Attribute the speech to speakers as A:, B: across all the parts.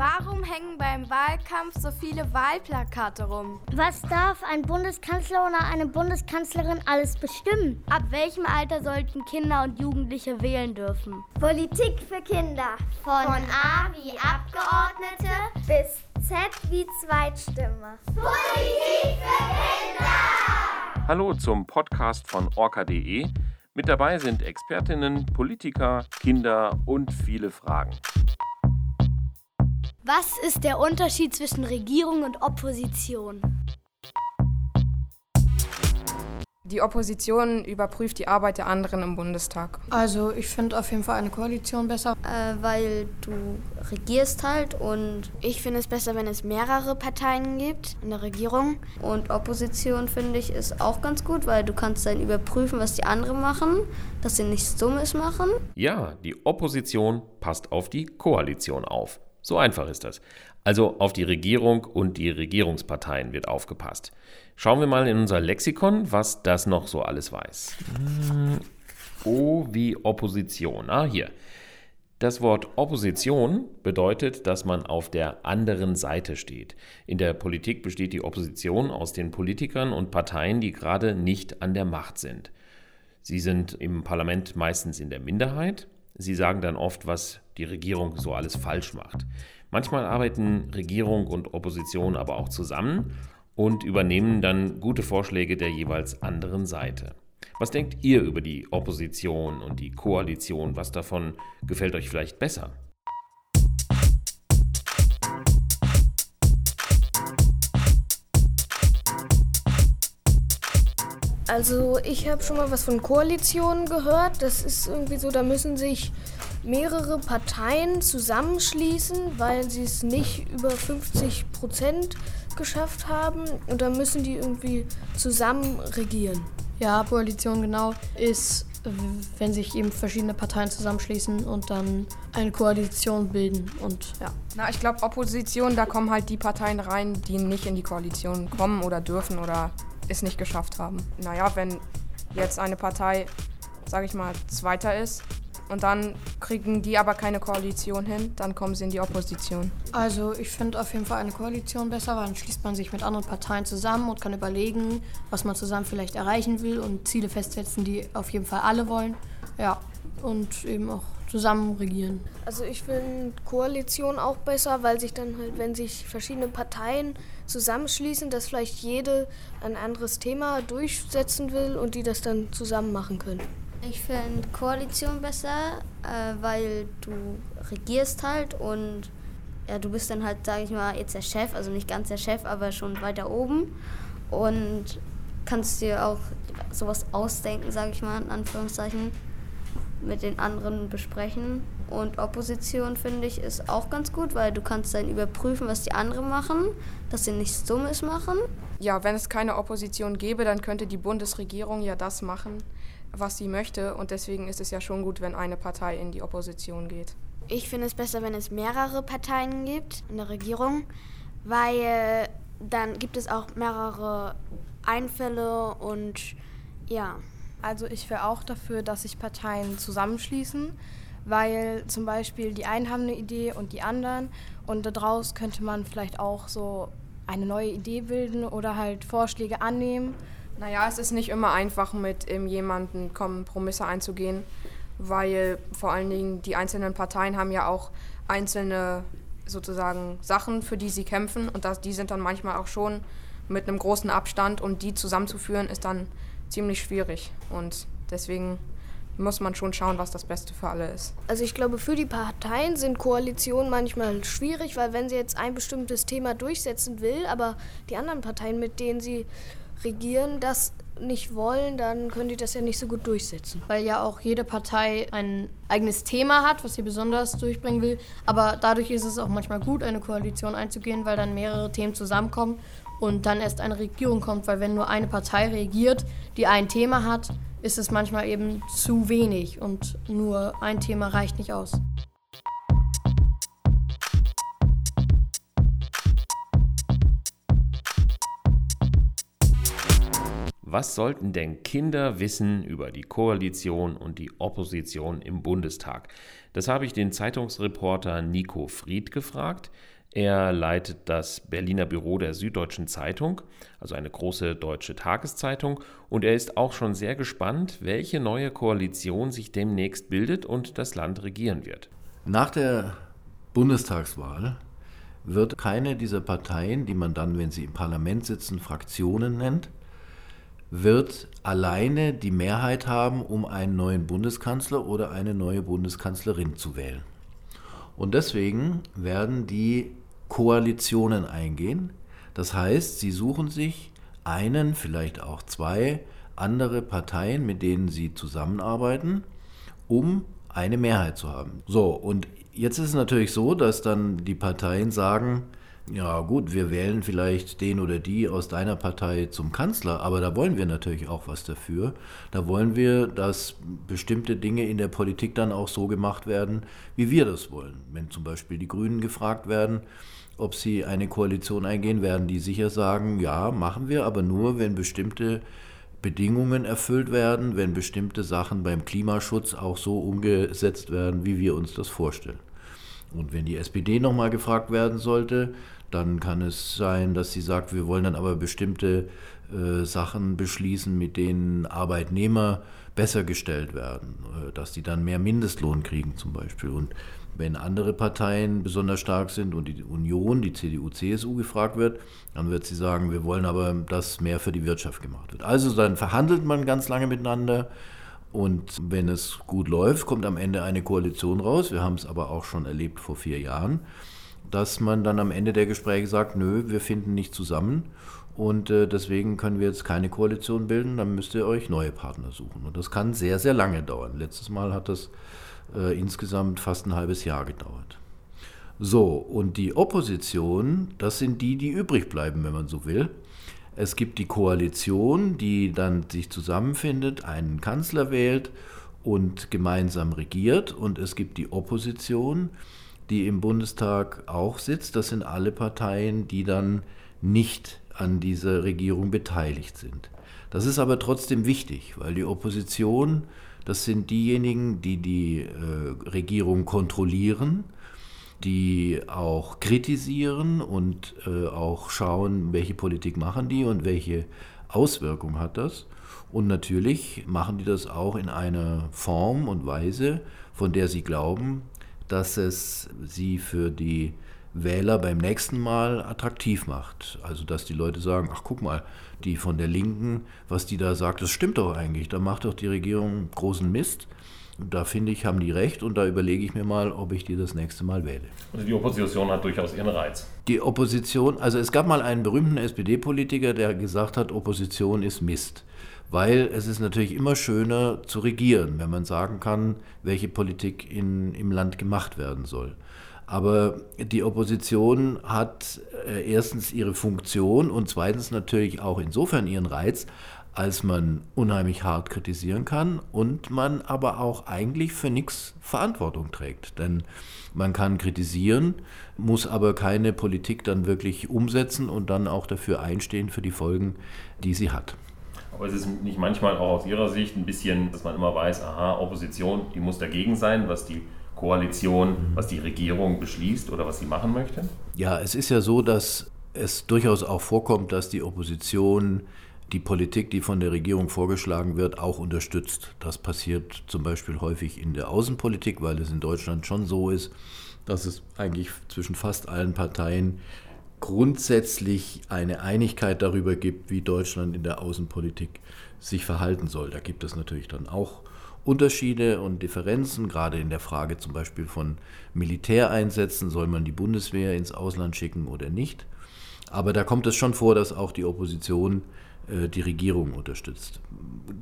A: Warum hängen beim Wahlkampf so viele Wahlplakate rum?
B: Was darf ein Bundeskanzler oder eine Bundeskanzlerin alles bestimmen?
A: Ab welchem Alter sollten Kinder und Jugendliche wählen dürfen?
B: Politik für Kinder. Von, Von A wie Abgeordnete bis Z wie Zweitstimme. Politik für Kinder!
C: Hallo zum Podcast von orca.de. Mit dabei sind Expertinnen, Politiker, Kinder und viele Fragen.
A: Was ist der Unterschied zwischen Regierung und Opposition?
D: Die Opposition überprüft die Arbeit der anderen im Bundestag.
E: Also ich finde auf jeden Fall eine Koalition besser.
F: Äh, weil du regierst halt und
G: ich finde es besser, wenn es mehrere Parteien gibt in der Regierung.
F: Und Opposition finde ich ist auch ganz gut, weil du kannst dann überprüfen, was die anderen machen, dass sie nichts Dummes machen.
C: Ja, die Opposition passt auf die Koalition auf. So einfach ist das. Also auf die Regierung und die Regierungsparteien wird aufgepasst. Schauen wir mal in unser Lexikon, was das noch so alles weiß. O wie Opposition. Ah, hier. Das Wort Opposition bedeutet, dass man auf der anderen Seite steht. In der Politik besteht die Opposition aus den Politikern und Parteien, die gerade nicht an der Macht sind. Sie sind im Parlament meistens in der Minderheit. Sie sagen dann oft, was die Regierung so alles falsch macht. Manchmal arbeiten Regierung und Opposition aber auch zusammen und übernehmen dann gute Vorschläge der jeweils anderen Seite. Was denkt ihr über die Opposition und die Koalition? Was davon gefällt euch vielleicht besser?
H: Also ich habe schon mal was von Koalitionen gehört. Das ist irgendwie so, da müssen sich mehrere Parteien zusammenschließen, weil sie es nicht über 50 Prozent geschafft haben. Und dann müssen die irgendwie zusammen regieren.
E: Ja, Koalition genau ist, wenn sich eben verschiedene Parteien zusammenschließen und dann eine Koalition bilden. Und ja.
D: Na, ich glaube, Opposition, da kommen halt die Parteien rein, die nicht in die Koalition kommen oder dürfen oder es nicht geschafft haben. Naja, wenn jetzt eine Partei, sage ich mal, Zweiter ist, und dann kriegen die aber keine Koalition hin, dann kommen sie in die Opposition.
E: Also ich finde auf jeden Fall eine Koalition besser, weil dann schließt man sich mit anderen Parteien zusammen und kann überlegen, was man zusammen vielleicht erreichen will und Ziele festsetzen, die auf jeden Fall alle wollen. Ja, und eben auch zusammen regieren.
H: Also ich finde Koalition auch besser, weil sich dann halt, wenn sich verschiedene Parteien zusammenschließen, dass vielleicht jede ein anderes Thema durchsetzen will und die das dann zusammen machen können.
F: Ich finde Koalition besser, äh, weil du regierst halt und ja, du bist dann halt, sage ich mal, jetzt der Chef, also nicht ganz der Chef, aber schon weiter oben und kannst dir auch sowas ausdenken, sage ich mal, in Anführungszeichen, mit den anderen besprechen. Und Opposition, finde ich, ist auch ganz gut, weil du kannst dann überprüfen, was die anderen machen, dass sie nichts Dummes machen.
D: Ja, wenn es keine Opposition gäbe, dann könnte die Bundesregierung ja das machen, was sie möchte. Und deswegen ist es ja schon gut, wenn eine Partei in die Opposition geht.
G: Ich finde es besser, wenn es mehrere Parteien gibt in der Regierung, weil dann gibt es auch mehrere Einfälle und ja.
I: Also ich wäre auch dafür, dass sich Parteien zusammenschließen, weil zum Beispiel die einen haben eine Idee und die anderen. Und daraus könnte man vielleicht auch so eine neue Idee bilden oder halt Vorschläge annehmen.
D: Naja, es ist nicht immer einfach, mit jemandem Kompromisse einzugehen, weil vor allen Dingen die einzelnen Parteien haben ja auch einzelne sozusagen Sachen, für die sie kämpfen. Und das, die sind dann manchmal auch schon mit einem großen Abstand. Und die zusammenzuführen ist dann ziemlich schwierig und deswegen muss man schon schauen, was das Beste für alle ist.
H: Also ich glaube, für die Parteien sind Koalitionen manchmal schwierig, weil wenn sie jetzt ein bestimmtes Thema durchsetzen will, aber die anderen Parteien, mit denen sie regieren, das nicht wollen, dann können die das ja nicht so gut durchsetzen.
E: Weil ja auch jede Partei ein eigenes Thema hat, was sie besonders durchbringen will. Aber dadurch ist es auch manchmal gut, eine Koalition einzugehen, weil dann mehrere Themen zusammenkommen und dann erst eine Regierung kommt. Weil wenn nur eine Partei regiert, die ein Thema hat, ist es manchmal eben zu wenig und nur ein Thema reicht nicht aus.
C: Was sollten denn Kinder wissen über die Koalition und die Opposition im Bundestag? Das habe ich den Zeitungsreporter Nico Fried gefragt. Er leitet das Berliner Büro der Süddeutschen Zeitung, also eine große deutsche Tageszeitung, und er ist auch schon sehr gespannt, welche neue Koalition sich demnächst bildet und das Land regieren wird.
J: Nach der Bundestagswahl wird keine dieser Parteien, die man dann, wenn sie im Parlament sitzen, Fraktionen nennt, wird alleine die Mehrheit haben, um einen neuen Bundeskanzler oder eine neue Bundeskanzlerin zu wählen. Und deswegen werden die Koalitionen eingehen. Das heißt, sie suchen sich einen, vielleicht auch zwei andere Parteien, mit denen sie zusammenarbeiten, um eine Mehrheit zu haben. So, und jetzt ist es natürlich so, dass dann die Parteien sagen, ja gut, wir wählen vielleicht den oder die aus deiner Partei zum Kanzler, aber da wollen wir natürlich auch was dafür. Da wollen wir, dass bestimmte Dinge in der Politik dann auch so gemacht werden, wie wir das wollen. Wenn zum Beispiel die Grünen gefragt werden, ob sie eine Koalition eingehen, werden die sicher sagen, ja, machen wir, aber nur, wenn bestimmte Bedingungen erfüllt werden, wenn bestimmte Sachen beim Klimaschutz auch so umgesetzt werden, wie wir uns das vorstellen. Und wenn die SPD nochmal gefragt werden sollte, dann kann es sein, dass sie sagt, wir wollen dann aber bestimmte äh, Sachen beschließen, mit denen Arbeitnehmer besser gestellt werden, äh, dass die dann mehr Mindestlohn kriegen zum Beispiel. Und wenn andere Parteien besonders stark sind und die Union, die CDU, CSU gefragt wird, dann wird sie sagen, wir wollen aber, dass mehr für die Wirtschaft gemacht wird. Also dann verhandelt man ganz lange miteinander und wenn es gut läuft, kommt am Ende eine Koalition raus. Wir haben es aber auch schon erlebt vor vier Jahren, dass man dann am Ende der Gespräche sagt, nö, wir finden nicht zusammen und äh, deswegen können wir jetzt keine Koalition bilden, dann müsst ihr euch neue Partner suchen. Und das kann sehr, sehr lange dauern. Letztes Mal hat das äh, insgesamt fast ein halbes Jahr gedauert. So, und die Opposition, das sind die, die übrig bleiben, wenn man so will. Es gibt die Koalition, die dann sich zusammenfindet, einen Kanzler wählt und gemeinsam regiert. Und es gibt die Opposition, die im Bundestag auch sitzt. Das sind alle Parteien, die dann nicht an dieser Regierung beteiligt sind. Das ist aber trotzdem wichtig, weil die Opposition, das sind diejenigen, die die äh, Regierung kontrollieren die auch kritisieren und äh, auch schauen, welche Politik machen die und welche Auswirkung hat das. Und natürlich machen die das auch in einer Form und Weise, von der sie glauben, dass es sie für die Wähler beim nächsten Mal attraktiv macht. Also dass die Leute sagen, ach guck mal, die von der Linken, was die da sagt, das stimmt doch eigentlich, da macht doch die Regierung großen Mist. Da finde ich, haben die recht und da überlege ich mir mal, ob ich die das nächste Mal wähle.
C: Also die Opposition hat durchaus ihren Reiz.
J: Die Opposition, also es gab mal einen berühmten SPD-Politiker, der gesagt hat, Opposition ist Mist. Weil es ist natürlich immer schöner zu regieren, wenn man sagen kann, welche Politik in, im Land gemacht werden soll. Aber die Opposition hat äh, erstens ihre Funktion und zweitens natürlich auch insofern ihren Reiz, als man unheimlich hart kritisieren kann und man aber auch eigentlich für nichts Verantwortung trägt. Denn man kann kritisieren, muss aber keine Politik dann wirklich umsetzen und dann auch dafür einstehen für die Folgen, die sie hat.
C: Aber es ist nicht manchmal auch aus Ihrer Sicht ein bisschen, dass man immer weiß, aha, Opposition, die muss dagegen sein, was die Koalition, was die Regierung beschließt oder was sie machen möchte?
J: Ja, es ist ja so, dass es durchaus auch vorkommt, dass die Opposition die Politik, die von der Regierung vorgeschlagen wird, auch unterstützt. Das passiert zum Beispiel häufig in der Außenpolitik, weil es in Deutschland schon so ist, dass es eigentlich zwischen fast allen Parteien grundsätzlich eine Einigkeit darüber gibt, wie Deutschland in der Außenpolitik sich verhalten soll. Da gibt es natürlich dann auch Unterschiede und Differenzen, gerade in der Frage zum Beispiel von Militäreinsätzen, soll man die Bundeswehr ins Ausland schicken oder nicht. Aber da kommt es schon vor, dass auch die Opposition die Regierung unterstützt.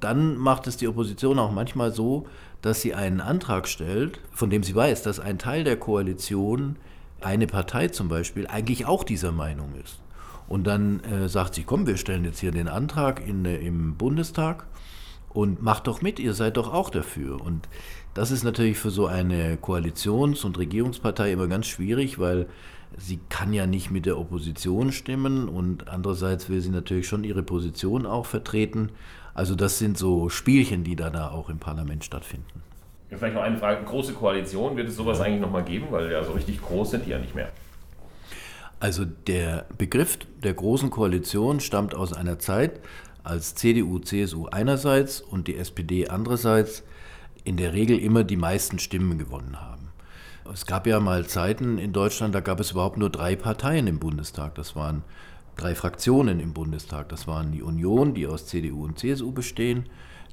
J: Dann macht es die Opposition auch manchmal so, dass sie einen Antrag stellt, von dem sie weiß, dass ein Teil der Koalition, eine Partei zum Beispiel, eigentlich auch dieser Meinung ist. Und dann äh, sagt sie, komm, wir stellen jetzt hier den Antrag in, äh, im Bundestag und macht doch mit, ihr seid doch auch dafür. Und das ist natürlich für so eine Koalitions- und Regierungspartei immer ganz schwierig, weil sie kann ja nicht mit der Opposition stimmen und andererseits will sie natürlich schon ihre Position auch vertreten. Also das sind so Spielchen, die da, da auch im Parlament stattfinden.
C: Ja, vielleicht noch eine Frage. Große Koalition, wird es sowas eigentlich nochmal geben? Weil ja so richtig groß sind die ja nicht mehr.
J: Also der Begriff der großen Koalition stammt aus einer Zeit, als CDU, CSU einerseits und die SPD andererseits in der Regel immer die meisten Stimmen gewonnen haben. Es gab ja mal Zeiten in Deutschland, da gab es überhaupt nur drei Parteien im Bundestag. Das waren drei Fraktionen im Bundestag. Das waren die Union, die aus CDU und CSU bestehen,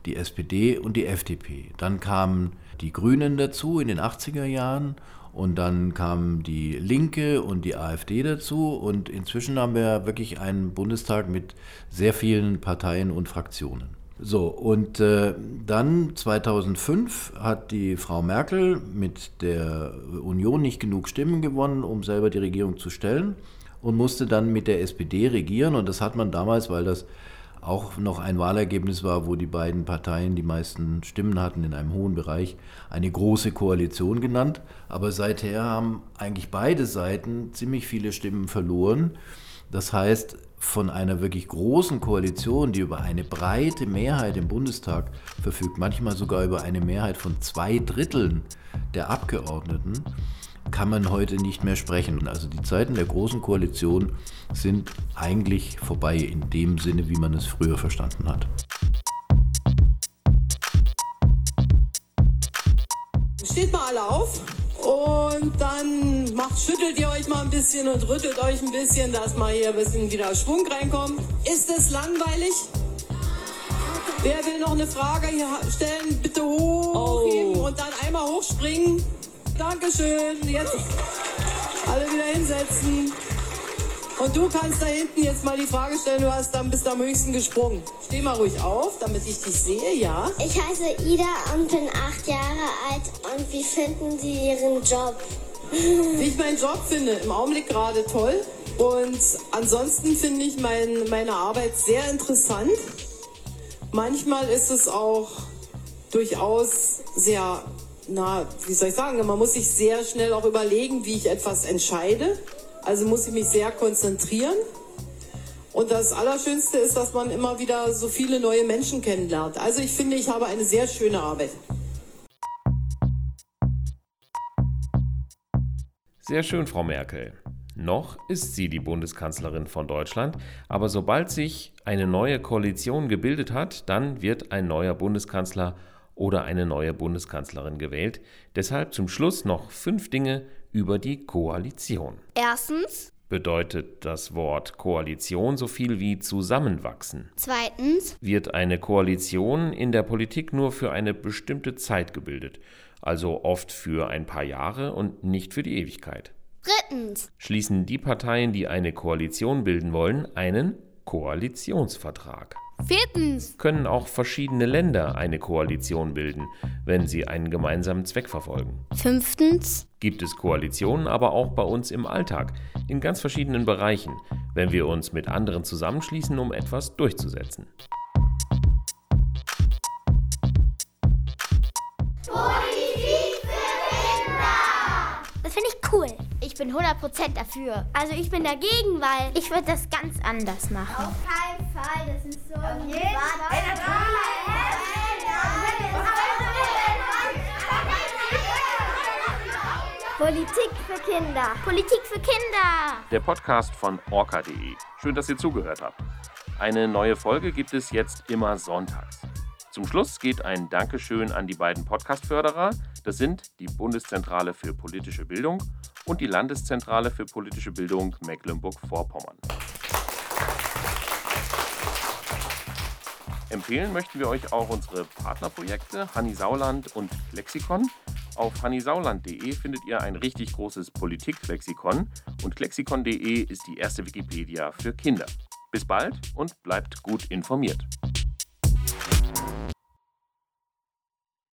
J: die SPD und die FDP. Dann kamen die Grünen dazu in den 80er Jahren und dann kamen die Linke und die AfD dazu und inzwischen haben wir wirklich einen Bundestag mit sehr vielen Parteien und Fraktionen. So, und äh, dann 2005 hat die Frau Merkel mit der Union nicht genug Stimmen gewonnen, um selber die Regierung zu stellen und musste dann mit der SPD regieren. Und das hat man damals, weil das auch noch ein Wahlergebnis war, wo die beiden Parteien die meisten Stimmen hatten in einem hohen Bereich, eine große Koalition genannt. Aber seither haben eigentlich beide Seiten ziemlich viele Stimmen verloren. Das heißt, von einer wirklich großen Koalition, die über eine breite Mehrheit im Bundestag verfügt, manchmal sogar über eine Mehrheit von zwei Dritteln der Abgeordneten, kann man heute nicht mehr sprechen. Also die Zeiten der großen Koalition sind eigentlich vorbei in dem Sinne, wie man es früher verstanden hat.
K: Steht mal alle auf. Und dann macht, schüttelt ihr euch mal ein bisschen und rüttelt euch ein bisschen, dass mal hier ein bisschen wieder Schwung reinkommt. Ist es langweilig? Wer will noch eine Frage hier stellen? Bitte hochheben oh. und dann einmal hochspringen. Dankeschön. Jetzt alle wieder hinsetzen. Und du kannst da hinten jetzt mal die Frage stellen, du hast dann bist am höchsten gesprungen. Steh mal ruhig auf, damit ich dich sehe, ja?
B: Ich heiße Ida und bin acht Jahre alt. Und wie finden Sie Ihren Job?
K: Wie ich meinen Job finde, im Augenblick gerade toll. Und ansonsten finde ich mein, meine Arbeit sehr interessant. Manchmal ist es auch durchaus sehr, na, wie soll ich sagen, man muss sich sehr schnell auch überlegen, wie ich etwas entscheide. Also muss ich mich sehr konzentrieren. Und das Allerschönste ist, dass man immer wieder so viele neue Menschen kennenlernt. Also ich finde, ich habe eine sehr schöne Arbeit.
C: Sehr schön, Frau Merkel. Noch ist sie die Bundeskanzlerin von Deutschland, aber sobald sich eine neue Koalition gebildet hat, dann wird ein neuer Bundeskanzler oder eine neue Bundeskanzlerin gewählt. Deshalb zum Schluss noch fünf Dinge, über die Koalition.
B: Erstens
C: bedeutet das Wort Koalition so viel wie zusammenwachsen.
B: Zweitens
C: wird eine Koalition in der Politik nur für eine bestimmte Zeit gebildet, also oft für ein paar Jahre und nicht für die Ewigkeit.
B: Drittens
C: schließen die Parteien, die eine Koalition bilden wollen, einen Koalitionsvertrag.
B: Viertens
C: können auch verschiedene Länder eine Koalition bilden, wenn sie einen gemeinsamen Zweck verfolgen.
B: Fünftens
C: gibt es Koalitionen aber auch bei uns im Alltag, in ganz verschiedenen Bereichen, wenn wir uns mit anderen zusammenschließen, um etwas durchzusetzen.
B: Bin 100% dafür. Also ich bin dagegen, weil ich würde das ganz anders machen.
L: Auf keinen Fall, das ist so Auf
B: jeden Fall. Politik für Kinder. Politik für Kinder.
C: Der Podcast von orca.de. Schön, dass ihr zugehört habt. Eine neue Folge gibt es jetzt immer sonntags. Zum Schluss geht ein Dankeschön an die beiden Podcast-Förderer. Das sind die Bundeszentrale für politische Bildung und die Landeszentrale für politische Bildung Mecklenburg-Vorpommern. Empfehlen möchten wir euch auch unsere Partnerprojekte Hanni Sauland und Lexikon. Auf hannisauland.de findet ihr ein richtig großes Politiklexikon und lexikon.de ist die erste Wikipedia für Kinder. Bis bald und bleibt gut informiert.